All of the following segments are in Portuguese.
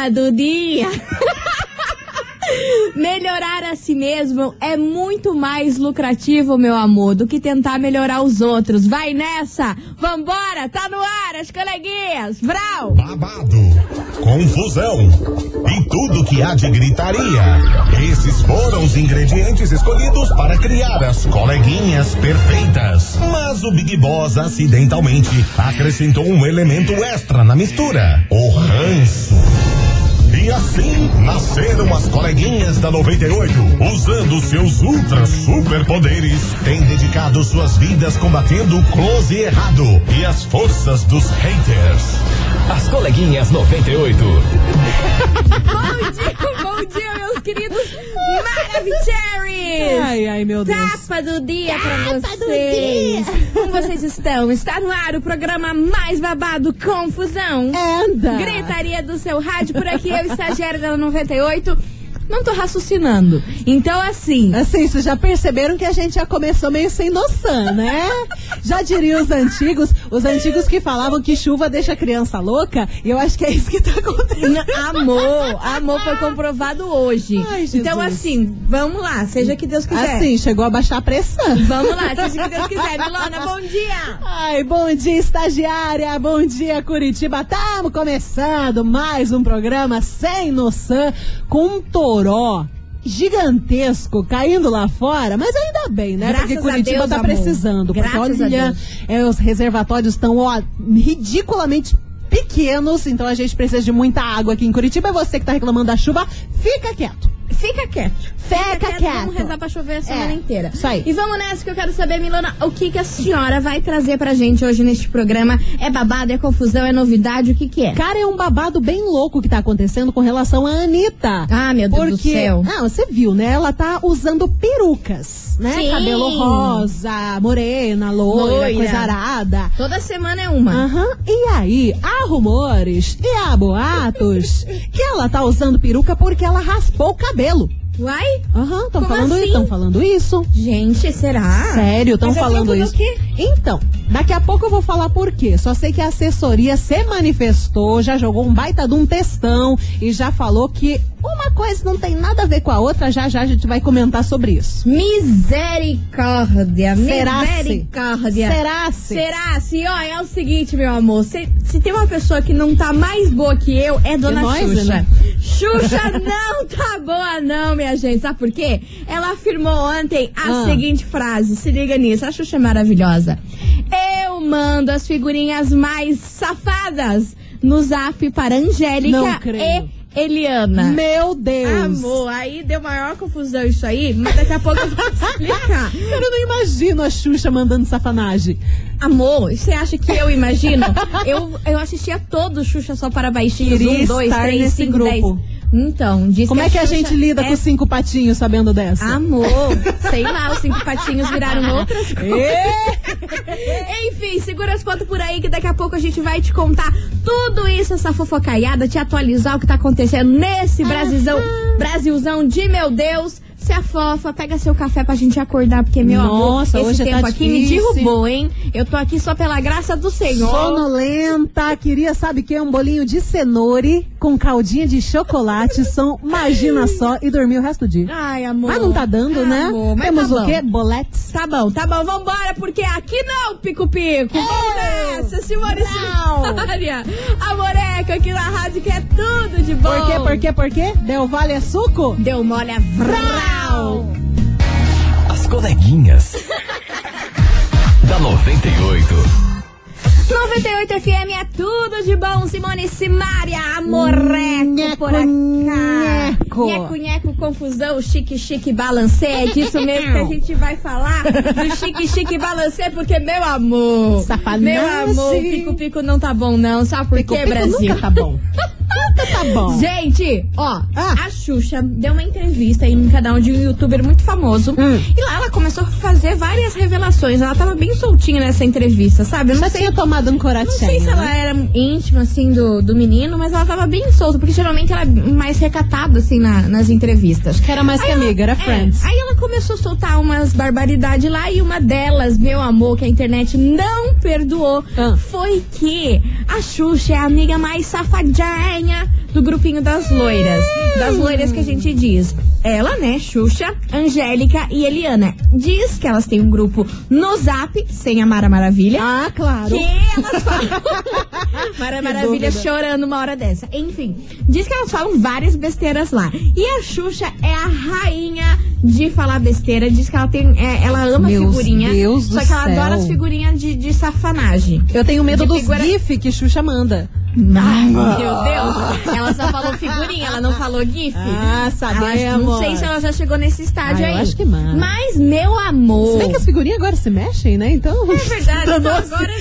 Tapa do dia. Melhorar a si mesmo é muito mais lucrativo, meu amor, do que tentar melhorar os outros. Vai nessa! Vambora! Tá no ar, as coleguinhas! Vrau! Babado, confusão e tudo que há de gritaria. Esses foram os ingredientes escolhidos para criar as coleguinhas perfeitas. Mas o Big Boss acidentalmente acrescentou um elemento extra na mistura: o ranço. E assim nasceram as coleguinhas da 98, usando seus ultra superpoderes, têm dedicado suas vidas combatendo o close e errado e as forças dos haters. As coleguinhas 98. Bom dia, bom dia, meus queridos Maravicheries! Ai, ai, meu Deus. Tapa do dia pra vocês! Como vocês estão? Está no ar o programa mais babado Confusão. Anda. Gritaria do seu rádio por aqui, eu, estagiária da 98. Não tô raciocinando. Então, assim. Assim, vocês já perceberam que a gente já começou meio sem noção, né? Já diriam os antigos, os antigos que falavam que chuva deixa a criança louca, e eu acho que é isso que tá acontecendo. Amor, amor foi comprovado hoje. Ai, então, assim, vamos lá, seja que Deus quiser. Assim, chegou a baixar a pressão. Vamos lá, seja que Deus quiser. Milona, bom dia! Ai, bom dia, estagiária, bom dia, Curitiba. Estamos começando mais um programa sem noção com um toró gigantesco caindo lá fora, mas ainda bem, né? Graças porque Curitiba Deus, tá precisando. Porque Graças a olha, é, os reservatórios estão ridiculamente pequenos, então a gente precisa de muita água aqui em Curitiba. E você que tá reclamando da chuva, fica quieto. Fica quieto. Fica quieto. Vamos rezar pra chover a semana É, inteira. isso aí. E vamos nessa que eu quero saber, Milona, o que, que a senhora vai trazer pra gente hoje neste programa? É babado, é confusão, é novidade, o que que é? Cara, é um babado bem louco que tá acontecendo com relação à Anitta. Ah, meu Deus do Porque, céu. não, você viu, né? Ela tá usando perucas, né? Sim. Cabelo rosa, morena, loira, Loira. coisa arada. Toda semana é uma. Aham. E aí, há rumores e há boatos que ela tá usando peruca porque ela raspou o cabelo. Uai? Aham, estão falando, assim? falando isso. Gente, será? Sério, estão falando isso. quê? Então, daqui a pouco eu vou falar por quê. Só sei que a assessoria se manifestou, já jogou um baita de um textão e já falou que uma coisa não tem nada a ver com a outra. Já já a gente vai comentar sobre isso. Misericórdia, Será-se? misericórdia. Será-se? Será? Se, ó, é o seguinte, meu amor. Se, se tem uma pessoa que não tá mais boa que eu, é Dona nós, Xuxa. né? Xuxa não tá boa, não, minha gente. Sabe por quê? Ela afirmou ontem a Ah. seguinte frase. Se liga nisso. A Xuxa é maravilhosa. Eu mando as figurinhas mais safadas no zap para Angélica e Eliana. Meu Deus. Amor, aí deu maior confusão isso aí, mas daqui a pouco eu vou te explicar. Eu não imagino a Xuxa mandando safanagem. Amor, você acha que eu imagino? eu, eu assistia todo Xuxa só para baixinhos. Queria um, dois, três, cinco, grupo. dez. Então, diz Como é que a Xuxa gente lida é... com cinco patinhos sabendo dessa? Amor, sei lá, os cinco patinhos viraram outras coisas. Enfim, segura as pontas por aí que daqui a pouco a gente vai te contar tudo isso, essa fofocaiada, te atualizar o que tá acontecendo nesse Brasilzão, Brasilzão de meu Deus. Se afofa, pega seu café pra gente acordar, porque, meu Nossa, amor, esse hoje tempo tá aqui me difícil. derrubou, hein? Eu tô aqui só pela graça do Senhor. Sonolenta, queria, sabe o que? Um bolinho de cenoura com caldinha de chocolate, são, imagina só, e dormir o resto do dia. Ai, amor. Mas não tá dando, Ah, né? amor, mas Temos tá o quê? Boletes. Tá bom, tá bom, vambora, porque aqui não, Pico Pico. Vamos nessa, Simone Simária. A Moreca aqui na rádio que é tudo de bom. Por quê, por quê, por quê? Deu vale é suco? Deu mole a vral. As coleguinhas. da 98. 98 FM é tudo de bom, Simone Simária, a Moreco Nheco, por cá. nheco. Nheco, nheco, confusão, chique, chique, balancê. É disso mesmo que a gente vai falar do chique, chique, balancê, porque, meu amor, Safanagem. meu amor, pico, pico não tá bom não, sabe por Pico, quê, pico Brasil? nunca tá bom. tá bom. Gente, ó, Ah. a Xuxa deu uma entrevista aí no canal de um youtuber muito famoso. Hum. E lá ela começou a fazer várias revelações. Ela tava bem soltinha nessa entrevista, sabe? Eu não Já sei tinha tomado um não sei se ela né? era íntima, assim, do, do menino, mas ela tava bem solta, porque geralmente ela é mais recatada, assim, na- nas entrevistas. Que era mais que Aí ela- amiga, era é, friends. aí ela começou a soltar umas barbaridades lá e uma delas, meu amor, que a internet não perdoou, Ah. foi que a Xuxa é a amiga mais safadinha do grupinho das loiras. Das loiras que a gente diz. Ela, né, Xuxa, Angélica e Eliana. Diz que elas têm um grupo no Zap, sem a Mara Maravilha. Ah, claro. Que elas falam. Mara Maravilha chorando uma hora dessa. Enfim, diz que elas falam várias besteiras lá. E a Xuxa é a rainha de falar besteira. Diz que ela tem. é, ela ama Meus figurinha. Deus do só que ela céu. adora as figurinhas de, de safanagem. Eu tenho medo De dos figura- GIF que Xuxa manda. Ai, meu Deus. Ela só falou figurinha, ela não falou GIF. Ah, Ela- sabemos. não sei se ela já chegou nesse estágio Ah, eu aí. acho que manda. Mas, meu amor. Se bem que as figurinhas agora se mexem, né? Então. É verdade, então Danou-se. agora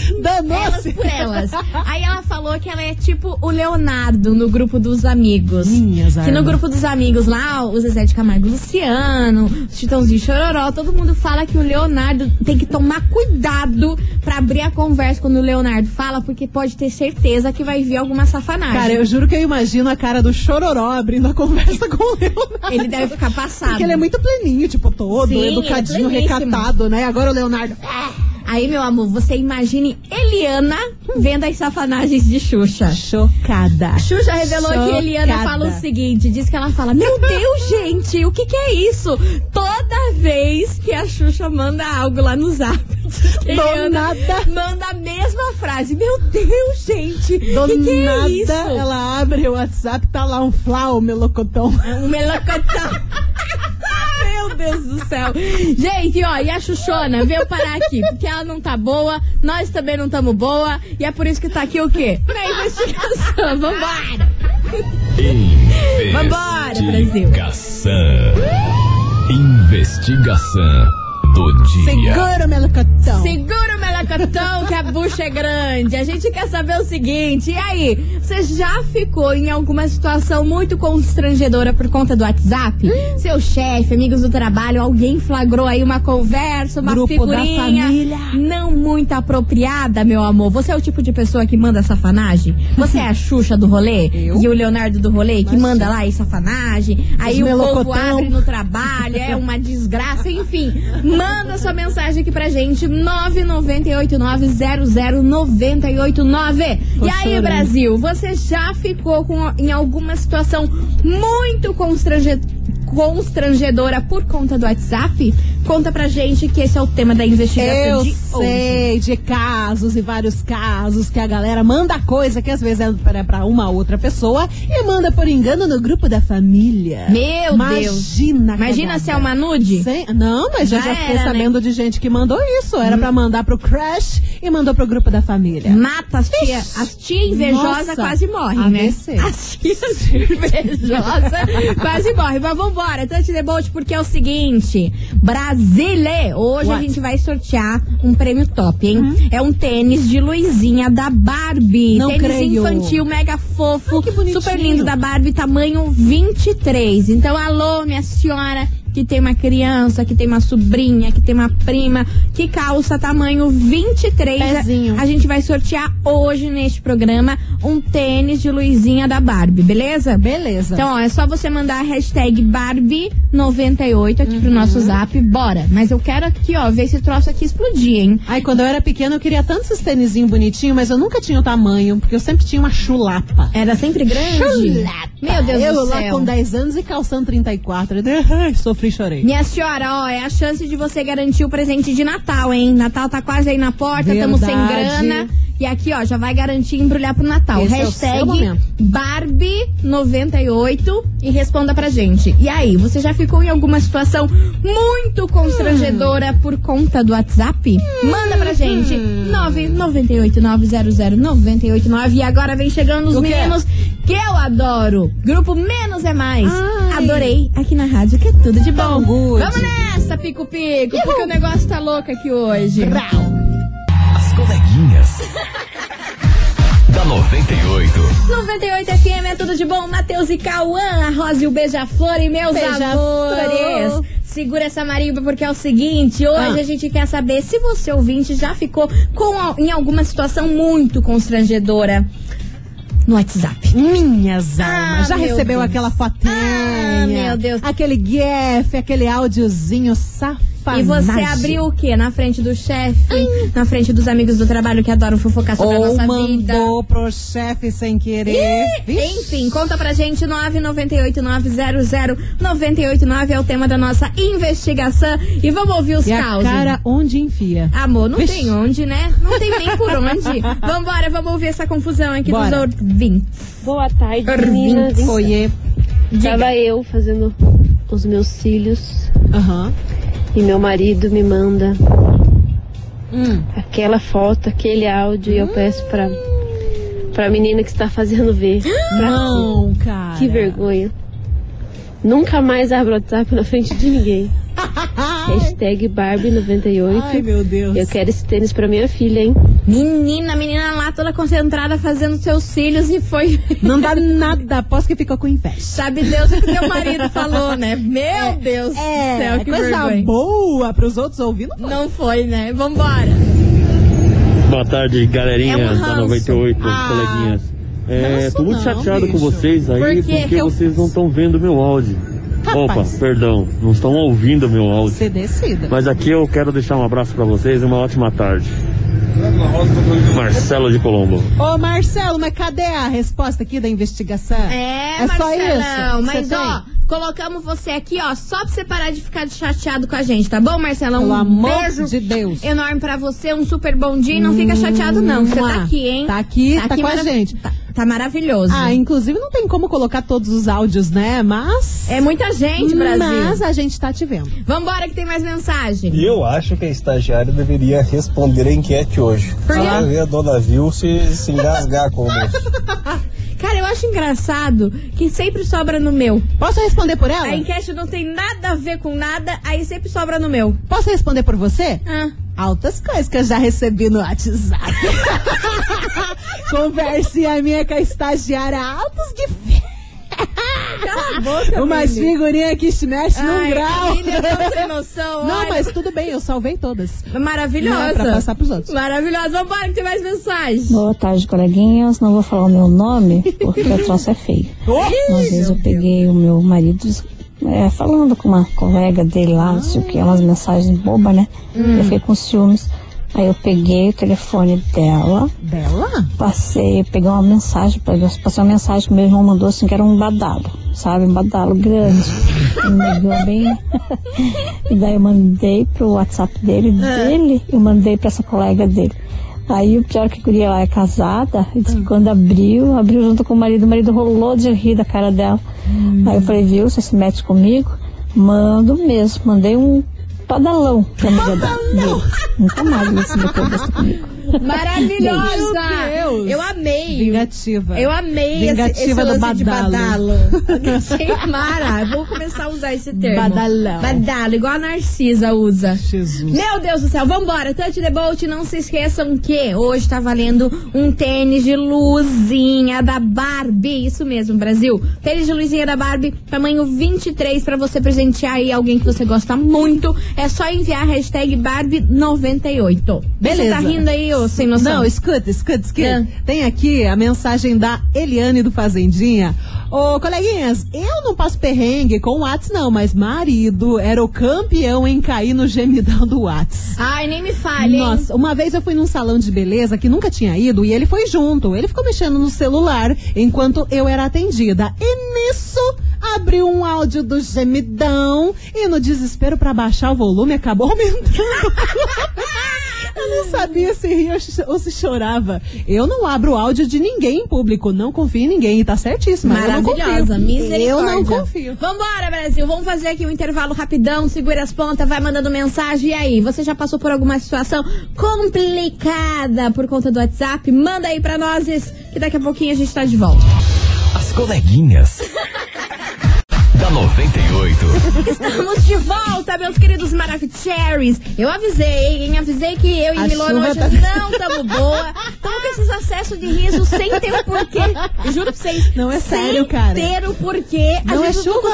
elas por elas. Aí ela falou que ela é tipo o Leonardo no grupo dos amigos. Minhas Que no grupo dos amigos lá, o Zezé de Camargo Luciano, Chitãozinho Chororó, todo mundo fala que o Leonardo tem que tomar cuidado pra abrir a conversa quando o Leonardo fala, porque pode ter certeza que vai vir alguma safanagem. Cara, eu juro que eu imagino a cara do Chororó abrindo a conversa com o Leonardo. Ele deve ficar passado. Porque ele é muito pleninho, tipo, todo, Sim, é educadinho, pleníssimo. recatado, né? Agora o Leonardo. Aí, meu amor, você imagine Eliana vendo as safanagens de Xuxa. Chocada. Xuxa revelou que Eliana Chocada. fala o seguinte: diz que ela fala, Meu Deus, gente, o que, que é isso? Toda vez que a Xuxa manda algo lá no zap, Do nada. manda a mesma frase. Meu Deus, gente, Do o que, que nada, é isso? ela abre o WhatsApp, tá lá um flau, melocotão. Um melocotão. Meu Deus do céu. Gente, ó, e a Xuxona veio parar aqui, porque ela não tá boa, nós também não estamos boa, e é por isso que tá aqui o quê? Na investigação. Vambora! Vambora, Brasil. Investigação. Investigação do dia. Segura o melocotão. Segura Jacotão, que a bucha é grande. A gente quer saber o seguinte, e aí? Você já ficou em alguma situação muito constrangedora por conta do WhatsApp? Hum. Seu chefe, amigos do trabalho, alguém flagrou aí uma conversa, uma Grupo figurinha. Da família. Não muito apropriada, meu amor. Você é o tipo de pessoa que manda safanagem? Você é a Xuxa do rolê? Eu? E o Leonardo do rolê, que manda lá e safanagem? Aí o povo abre no trabalho, é uma desgraça, enfim. Manda sua mensagem aqui pra gente, 990 989-00-989. E aí. Brasil, você já ficou com, em alguma situação muito constrangedora? Constrangedora por conta do WhatsApp? Conta pra gente que esse é o tema da investigação Eu de hoje. sei de casos e vários casos que a galera manda coisa que às vezes é pra- pra uma outra pessoa e manda por engano no grupo da família. Meu Deus. Imagina, Imagina se é uma nude? Não, mas eu Já já fiquei era, né? sabendo de gente que mandou isso. Era pra mandar pro crush e mandou pro grupo da família. Mata as tia, as tia invejosa Nossa, quase morrem, né? As tias invejosas quase morrem. Mas vambora, Tante Debolt, porque é o seguinte: Brasile! Hoje a What? gente vai sortear um prêmio top, hein? É um tênis de luzinha da Barbie. Não tênis creio. infantil, mega fofo, Ai, super lindo da Barbie, tamanho 23. Então, alô, minha senhora que tem uma criança, que tem uma sobrinha, que tem uma prima, que calça tamanho 23. Pezinho. A gente vai sortear hoje neste programa um tênis de luzinha da Barbie, beleza? Beleza. Então, ó, é só você mandar a hashtag Barbie98 aqui Uhum. pro nosso zap, bora. Mas eu quero aqui, ó, ver esse troço aqui explodir, hein? Ai, quando eu era pequena, eu queria tanto esses tênisinhos bonitinhos, mas eu nunca tinha o tamanho, porque eu sempre tinha uma chulapa. Era sempre grande? Chulapa. Meu Deus eu do lá céu. com 10 anos e calçando 34. Ai, sofri chorei. Minha senhora, ó, é a chance de você garantir o presente de Natal, hein? Natal tá quase aí na porta, estamos sem grana. E aqui, ó, já vai garantir embrulhar pro Natal. Esse é Hashtag momento. Barbie98 e responda pra gente. E aí, você já ficou em alguma situação muito constrangedora por conta do WhatsApp? Manda pra gente. 998900989. E agora vem chegando os meninos que eu adoro. Grupo Menos é Mais. Ai. Adorei aqui na rádio, que é tudo de bom. Vamos nessa, pico-pico, porque o negócio tá louco aqui hoje. As coleguinhas. da 98. 98 FM é tudo de bom. Matheus e Cauã, a Rosa e o Beija-Flor e meus Beija-flor. amores. Segura essa marimba porque é o seguinte, hoje Ah. a gente quer saber se você ouvinte já ficou com, em alguma situação muito constrangedora no WhatsApp. Minhas almas. Já recebeu Deus. aquela fotinha? Ah, meu Deus. Aquele gif, aquele áudiozinho E você abriu o quê? Na frente do chefe? Na frente dos amigos do trabalho que adoram fofocar sobre a Ou nossa mandou vida? pro chefe sem querer. Vixe. Enfim, conta pra gente, 998900989 é o tema da nossa investigação. E vamos ouvir os E a causos. cara onde enfia. Amor, não Vixe. tem onde, né? Não tem nem por onde. Vambora, vamos ouvir essa confusão aqui Bora. dos ouvintes. Boa tarde, meninas. Oiê. Tava eu fazendo os meus cílios Aham. E meu marido me manda Hum. aquela foto, aquele áudio e eu peço pra, pra menina que está fazendo ver. Não, cara. Que vergonha. Nunca mais abro o WhatsApp na frente de ninguém. Hashtag Barbie98. Ai, meu Deus. Eu quero esse tênis pra minha filha, hein? Menina, a menina lá toda concentrada fazendo seus cílios e foi. Não dá nada. Aposto que ficou com inveja. Sabe Deus o que teu marido falou, né? Meu Deus do céu, que É, coisa vergonha. boa pros outros ouvir, não foi. Não foi, né? Vambora. Boa tarde, galerinha É um da ranço. 98, Ah, coleguinhas. É, tô muito não, chateado bicho. com vocês aí Por porque Que eu- vocês não estão vendo meu áudio. Rapaz. Opa, perdão, não estão ouvindo meu áudio. Você decida. Mas aqui eu quero deixar um abraço pra vocês e uma ótima tarde. Marcelo de Colombo. Ô, Marcelo, mas cadê a resposta aqui da investigação? É, É só Marcelão, isso? mas ó, colocamos você aqui, ó, só pra você parar de ficar chateado com a gente, tá bom, Marcelão? Pelo um amor beijo de Deus. enorme pra você, um super bom dia e não fica chateado não, você tá aqui, hein? Tá aqui, tá com a gente. Tá, tá maravilhoso. Ah, inclusive não tem como colocar todos os áudios, né? Mas. É muita gente, Brasil. Mas a gente tá te vendo. Vambora que tem mais mensagem. E eu acho que a estagiária deveria responder a enquete hoje. Por quê? Pra ver a dona Vil se, se engasgar com o moço. Cara, eu acho engraçado que sempre sobra no meu. Posso responder por ela? A enquete não tem nada a ver com nada, aí sempre sobra no meu. Posso responder por você? Ah. Altas coisas que eu já recebi no WhatsApp. Conversinha minha com a estagiária, altos de Cala a boca, Umas figurinhas que se mexe num grau. a Mili tão sem noção, Não, olha. mas tudo bem, eu salvei todas. Maravilhosa. Não é pra passar pros outros. Maravilhosa. Vambora que tem mais mensagem. Boa tarde, coleguinhas. Não vou falar o meu nome, porque o troço é feio. Uma vez eu peguei o meu marido é, falando com uma colega dele lá, não sei o que, umas mensagens bobas, né? Eu fiquei com ciúmes. Aí eu peguei o telefone dela, Dela? passei, peguei uma mensagem, pra- passei uma mensagem que meu irmão mandou assim, que era um badalo, sabe? Um badalo grande. Me bem. e daí eu mandei pro WhatsApp dele, dele, eu mandei pra essa colega dele. Aí o pior é que a guria lá é casada, e disse que quando abriu, abriu junto com o marido, o marido rolou de rir da cara dela. Aí eu falei, viu, você se mete comigo? Mando mesmo, mandei um badalão pra amiga dele. Nunca mais ele se meteu dessa comigo. Maravilhosa. Meu Deus. Eu amei. Vingativa. Eu amei esse, Vingativa esse do lance de badalo. badalo. Achei mara. Vou começar a usar esse termo. Badalão. Badalo, igual a Narcisa usa. Jesus. Meu Deus do céu, vambora. Touch the boat, não se esqueçam que hoje tá valendo um tênis de luzinha da Barbie. Isso mesmo, Brasil. Tênis de luzinha da Barbie, tamanho 23, pra você presentear aí alguém que você gosta muito. É só enviar a hashtag Barbie98. Beleza. Você tá rindo aí, ô sem noção? Não, escuta, escuta, escuta. É. Tem aqui a mensagem da Eliane do Fazendinha. Ô, coleguinhas, eu não passo perrengue com o Whats, não, mas marido era o campeão em cair no gemidão do Whats. Ai, nem me fale, hein? Nossa, uma vez eu fui num salão de beleza que nunca tinha ido e ele foi junto. Ele ficou mexendo no celular enquanto eu era atendida. E nisso abriu um áudio do gemidão e no desespero pra baixar o volume acabou aumentando. Eu não sabia se ria ou se- chorava. Eu não abro áudio de ninguém em público. Não confio em ninguém. E tá certíssimo. eu não Maravilhosa, confio. misericórdia. Eu não confio. Vambora, Brasil. Vamos fazer aqui um intervalo rapidão. Segura as pontas, vai mandando mensagem. E aí, você já passou por alguma situação complicada por conta do WhatsApp? Manda aí pra nós, que daqui a pouquinho a gente tá de volta. As coleguinhas. Da 98. Estamos de volta, meus queridos Maravicheries. Eu avisei, hein? Avisei que eu e A Milona chuva hoje tá- não tamo boa. Tamo com esses acessos de riso sem ter o porquê. Eu juro pra vocês. Não é sem sério, cara. ter o porquê. Não a é gente não chuva.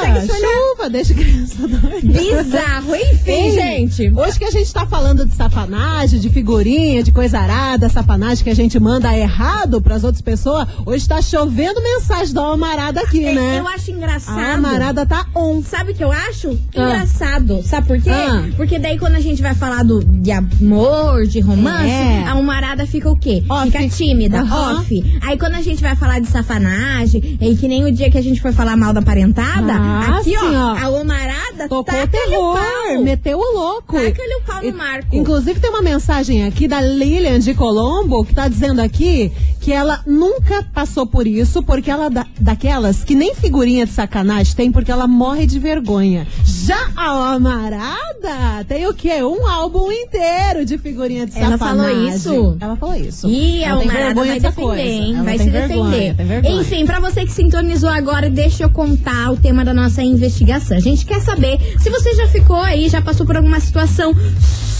Chuva, deixa a criança doida. Bizarro, enfim, Ei, gente. Hoje que a gente tá falando de safanagem, de figurinha, de coisa arada, safanagem que a gente manda errado pras outras pessoas, hoje tá chovendo mensagem da Almarada aqui, É, né? Eu acho engraçado. A Almarada ela tá on. Sabe o que eu acho? Ah. Engraçado. Sabe por quê? Ah. Porque daí quando a gente vai falar do, de amor, de romance, É. a humarada fica o quê? Off. Fica tímida, Aham. off. Aí quando a gente vai falar de safanagem, e que nem o dia que a gente foi falar mal da parentada, Ah, aqui sim, ó, ó. a humarada Tocou o terror, pau. meteu o louco. Taca-lhe o pau no E- marco. Inclusive tem uma mensagem aqui da Lilian de Colombo que tá dizendo aqui que ela nunca passou por isso, porque ela da, daquelas que nem figurinha de sacanagem tem, porque ela morre de vergonha. Já a Amarada tem o quê? Um álbum inteiro de figurinha de Ela sacanagem. falou isso? Ela falou isso. Ih, a ela vergonha vai defender, coisa. hein? Ela Vai se vergonha, defender. Enfim, pra você que sintonizou agora, deixa eu contar o tema da nossa investigação. A gente quer saber se você já ficou aí, já passou por alguma situação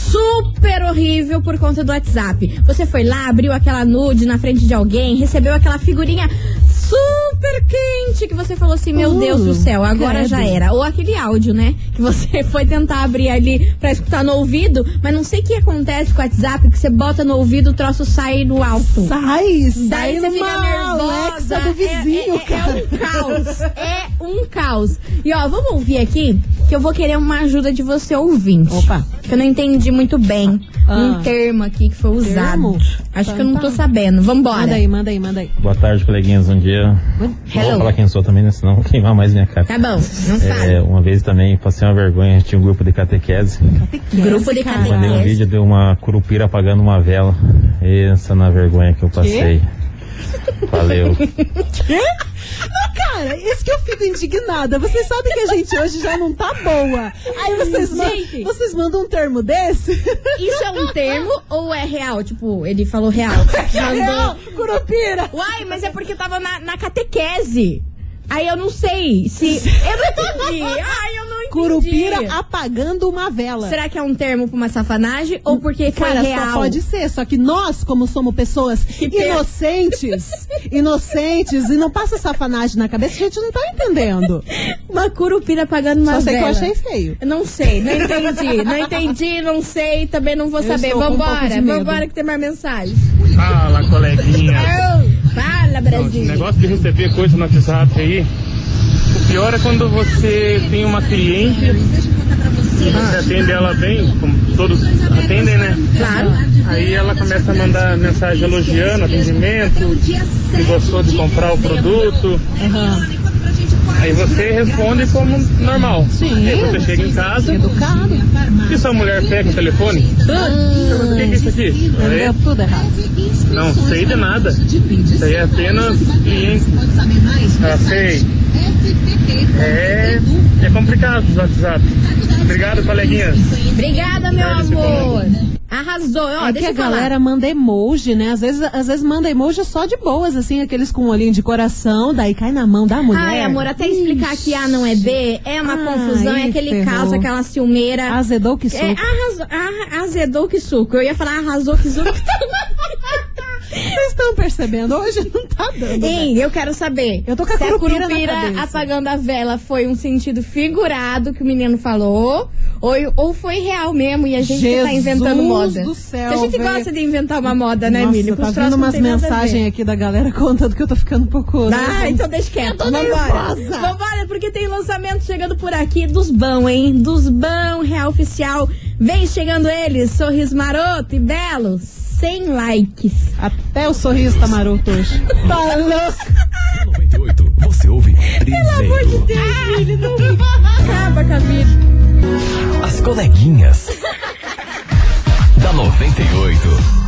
super horrível por conta do WhatsApp. Você foi lá, abriu aquela nude na frente de alguém, recebeu aquela figurinha super quente que você falou assim, meu Uh, Deus do céu, agora credo. já era. Ou aquele áudio, né? Que você foi tentar abrir ali pra escutar no ouvido, mas não sei o que acontece com o WhatsApp, que você bota no ouvido, o troço sai do alto. Sai, sai Daí você fica nervosa. Alexa do vizinho, é, é, cara. É um caos. É um caos. E ó, vamos ouvir aqui que eu vou querer uma ajuda de você ouvinte. Opa. Que eu não entendi muito bem Ah. um termo aqui que foi usado. Termo? Acho Tá, que eu não tô tá. sabendo. Vambora. Manda aí, manda aí, manda aí. Boa tarde, coleguinhas. Bom dia. Não Hello. vou falar quem sou também, né? Senão vou queimar mais minha cara. Tá bom, não É, sabe. uma vez também passei uma vergonha, tinha um grupo de catequese. Grupo de cara. Mandei um catequese. vídeo de uma curupira apagando uma vela. Essa na vergonha que eu passei. Valeu. Cara, isso que eu fico indignada. Vocês sabem que a gente hoje já não tá boa. Aí vocês, ma- Gente. vocês mandam um termo desse? Isso é um termo ou é real? Tipo, ele falou real. Não, Mandou. curupira. Uai, mas é porque tava na, na catequese. Aí eu não sei se. Eu não entendi. Ai, eu não entendi. Curupira apagando uma vela. Será que é um termo pra uma safanagem ou porque foi Cara, real? só pode ser. Só que nós, como somos pessoas pena. inocentes, inocentes, e não passa safanagem na cabeça, a gente não tá entendendo. Uma curupira apagando uma Só sei que eu vela. achei feio. Não sei, não entendi. Não entendi, não sei, também não vou Eu saber. com um Vambora, vambora que tem mais mensagem. Fala, coleguinha. Fala, Brasil. negócio de receber coisa no WhatsApp aí, pior é quando você tem uma cliente e você atende ela bem, como todos atendem, né? Claro. Aí ela começa a mandar mensagem elogiando atendimento, que gostou de comprar o produto. Aí você responde como normal. Sim. Aí você chega em casa Educado. e sua mulher pega o telefone. O que é isso aqui? Aí, Deu tudo errado. não sei de nada. Isso aí é apenas cliente. Ah, sei. É, é complicado o WhatsApp. Obrigado, coleguinhas. Obrigada, meu amor. Arrasou. Ó, É que a eu falar. galera manda emoji, né? Às vezes, às vezes manda emoji só de boas, assim, aqueles com um olhinho de coração, daí cai na mão da mulher. Ai, amor, até explicar que A não é B é uma Ai, confusão, é aquele ferrou. caos, aquela ciumeira. Azedou que suco. É, arrasou, ah, azedou que suco. Eu ia falar arrasou que suco. Estão percebendo, hoje não tá dando. Né? Hein, né? eu quero saber. Eu tô com a curupira, a curupira apagando a vela foi um sentido figurado que o menino falou, ou, ou foi real mesmo e a gente tá Jesus tá inventando moda. Do céu, a gente gosta de inventar uma moda, né, Emílio? Tá vendo umas mensagens aqui da galera contando que eu tô ficando um pouco. Né, ah, então deixa quieto. Vambora. Vambora, porque tem lançamento chegando por aqui dos bão, hein? Dos bão, real oficial. Vem chegando eles, sorriso maroto e belos. 100 likes. Até o sorriso tá maroto hoje. Tá Falou! 98, você ouve Pelo amor de Deus, filho, não me acaba Camila. As coleguinhas. da 98.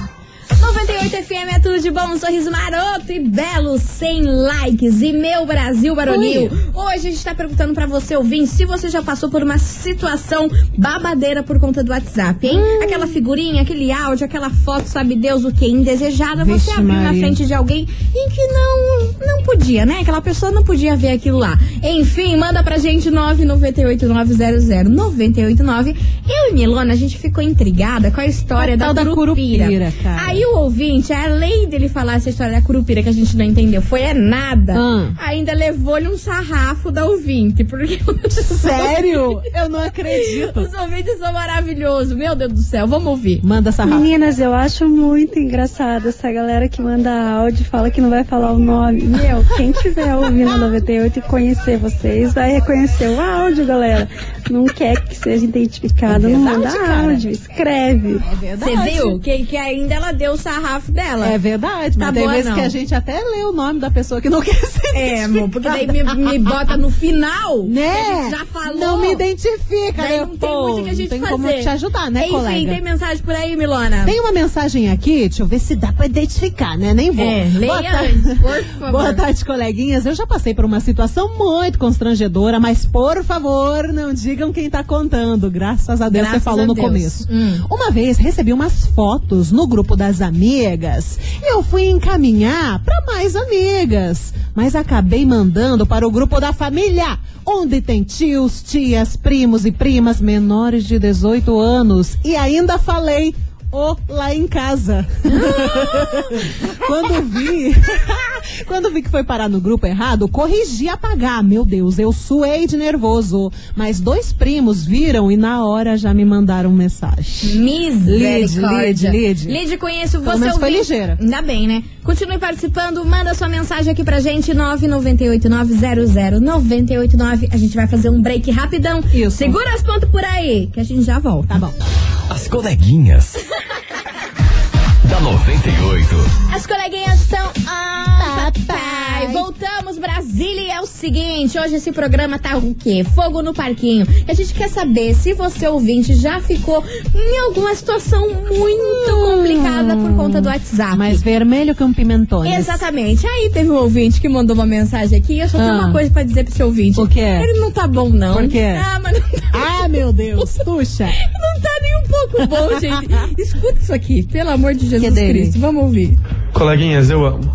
98 FM é tudo de bom, um sorriso maroto e belo, sem likes. E meu Brasil Baronil, hoje a gente tá perguntando pra você ouvir se você já passou por uma situação babadeira por conta do WhatsApp, hein? Hum. Aquela figurinha, aquele áudio, aquela foto, sabe Deus o que, indesejada, você Vixe, abriu na frente de alguém e que não, não podia, né? Aquela pessoa não podia ver aquilo lá. Enfim, manda pra gente 998900989. Eu e Milona, a gente ficou intrigada com a história A da tal da curupira. curupira, cara. Aí o ouvinte seguinte, além dele falar essa história da curupira que a gente não entendeu, foi é nada. Ah. Ainda levou-lhe um sarrafo da ouvinte, porque Sério? Eu não acredito. os ouvintes são maravilhosos. Meu Deus do céu, vamos ouvir. Manda essa Rafa. Meninas, eu acho muito engraçado essa galera que manda áudio e fala que não vai falar o nome. Meu, quem tiver ouvindo a 98 e conhecer vocês, vai reconhecer o áudio, galera. Não quer que seja identificado, É não verdade, manda cara. áudio, escreve. É verdade. Você viu? Que, que ainda ela deu o sarrafo dela. É verdade, Tá mas tem boa, vezes não. que a gente até lê o nome da pessoa que não quer ser É, amor, porque daí me, me bota no final. Né? já falou. Não me identifica, Daí né? não tem muito que a gente não tem fazer. como te ajudar, né, Enfim, colega? tem mensagem por aí, Milona? Tem uma mensagem aqui, deixa eu ver se dá pra identificar, né? Nem vou. É, Boa leia tarde. antes, por favor. Boa tarde, coleguinhas. Eu já passei por uma situação muito constrangedora, mas por favor, não digam quem tá contando. Graças a Deus Graças você falou no Deus. começo. Hum. Uma vez recebi umas fotos no grupo das amigas eu fui encaminhar pra mais amigas, mas acabei mandando para o grupo da família, onde tem tios, tias, primos e primas menores de 18 anos. E ainda falei Ô, lá em casa. quando vi, quando vi que foi parar no grupo errado, corrigi apagar. Meu Deus, eu suei de nervoso. Mas dois primos viram e na hora já me mandaram mensagem. Misericórdia. Lid, Lid. Lid, conheço Pelo você. menos foi ligeira. Ainda bem, né? Continue participando, manda sua mensagem aqui pra gente, 998900989. A gente vai fazer um break rapidão. Isso. Segura as pontas por aí, que a gente já volta. Tá bom. As coleguinhas. da 98. As coleguinhas estão. Seguinte: hoje esse programa tá o quê? Fogo no parquinho. E a gente quer saber se você, ouvinte, já ficou em alguma situação muito complicada por conta do WhatsApp. Mais vermelho que um pimentone. Exatamente. Aí teve um ouvinte que mandou uma mensagem aqui. Eu só tenho Ah. uma coisa pra dizer pro seu ouvinte. O quê? Ele não tá bom, não. Por quê? Ah, mas não tá, Ah, meu Deus, puxa. não tá nem um pouco bom, gente. Escuta isso aqui, pelo amor de Jesus? Cristo. Vamos ouvir. Coleguinhas, eu amo.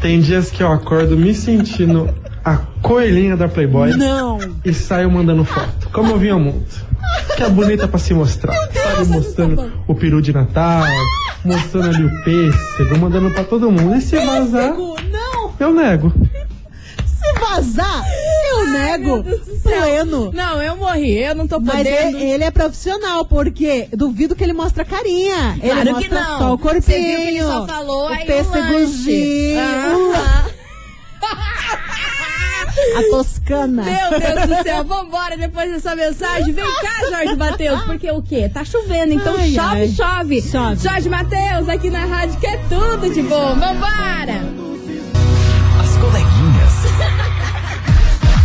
Tem dias que eu acordo me sentindo a coelhinha da Playboy Não. e saio mandando foto. Como eu vim ao mundo. Que é bonita pra se mostrar. Sabe, mostrando o peru de Natal, mostrando ali o pêssego, mandando pra todo mundo. E se vazar, Não, eu nego. se vazar, eu nego. Pleno. Não, eu morri. Eu não tô Mas podendo. ele, ele é profissional, porque duvido que ele mostre a carinha. ele Claro mostra que não. só o corpinho. Você viu que ele só falou o aí o pêssegozinho, lanche. A toscana. Meu Deus do céu, vambora depois dessa mensagem. Vem cá, Jorge Matheus, porque o quê? Tá chovendo, então Ai, chove, ai. chove, Chove. Jorge Matheus, aqui na rádio, que é tudo de bom. Vambora! As coleguinhas.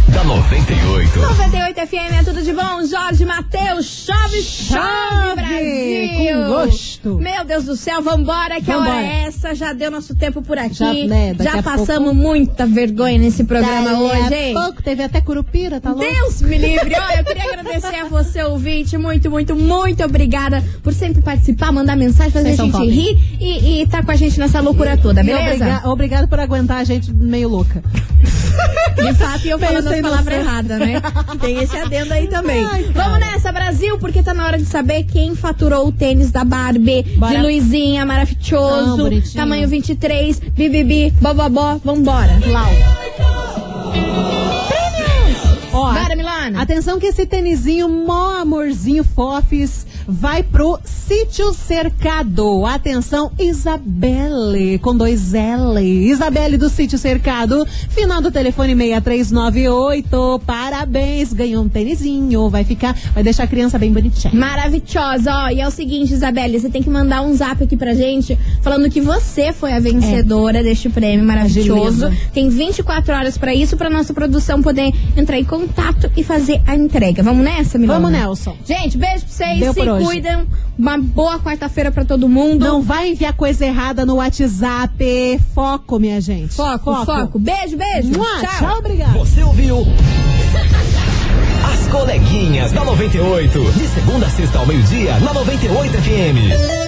da 98. 98 FM é tudo de bom. Jorge Matheus, chove, chove, Chove, Brasil. com gosto. Meu Deus do céu, vambora, que Vambora. hora é essa. Já deu nosso tempo por aqui. Já, né, Já passamos pouco- muita vergonha nesse programa Dali hoje, hein? pouco teve até curupira, tá louco? Deus me livre. Olha, eu queria agradecer a você, ouvinte. Muito, muito, muito obrigada por sempre participar, mandar mensagem, fazer Vocês a gente rir e, e tá com a gente nessa loucura toda, beleza? obriga- obrigado por aguentar a gente meio louca. De fato, e eu falando a palavra errada, né? Tem esse adendo aí também. Ai. Vamos nessa, Brasil, porque tá na hora de saber quem faturou o tênis da Barbie, Bora. de Luizinha, Ah, maravilhoso, bonitinho. tamanho 23, bibibi, bobobó, vambora. Lau. Ó, Bora, Milana. Atenção que esse tênisinho, mó amorzinho fofes, vai pro Sítio Cercado. Atenção, Isabelle, com dois L. Isabelle do Sítio Cercado, final do telefone 6398. Parabéns, ganhou um tênisinho. Vai ficar, vai deixar a criança bem bonitinha. Maravilhosa, ó. E é o seguinte, Isabelle, você tem que mandar um zap aqui pra gente falando que você foi a vencedora deste prêmio maravilhoso. Tem 24 horas pra isso, pra nossa produção poder entrar em contato e fazer a entrega. Vamos nessa, Milona? Vamos, Nelson. Gente, beijo pra vocês, Deu se hoje. cuidam. Uma boa quarta-feira pra todo mundo. Não vai enviar coisa errada no WhatsApp. Foco, minha gente. Foco, foco. Beijo, beijo. Mua, Tchau. tchau, obrigada. Você ouviu? As coleguinhas da 98. De segunda a sexta ao meio-dia, na 98 FM.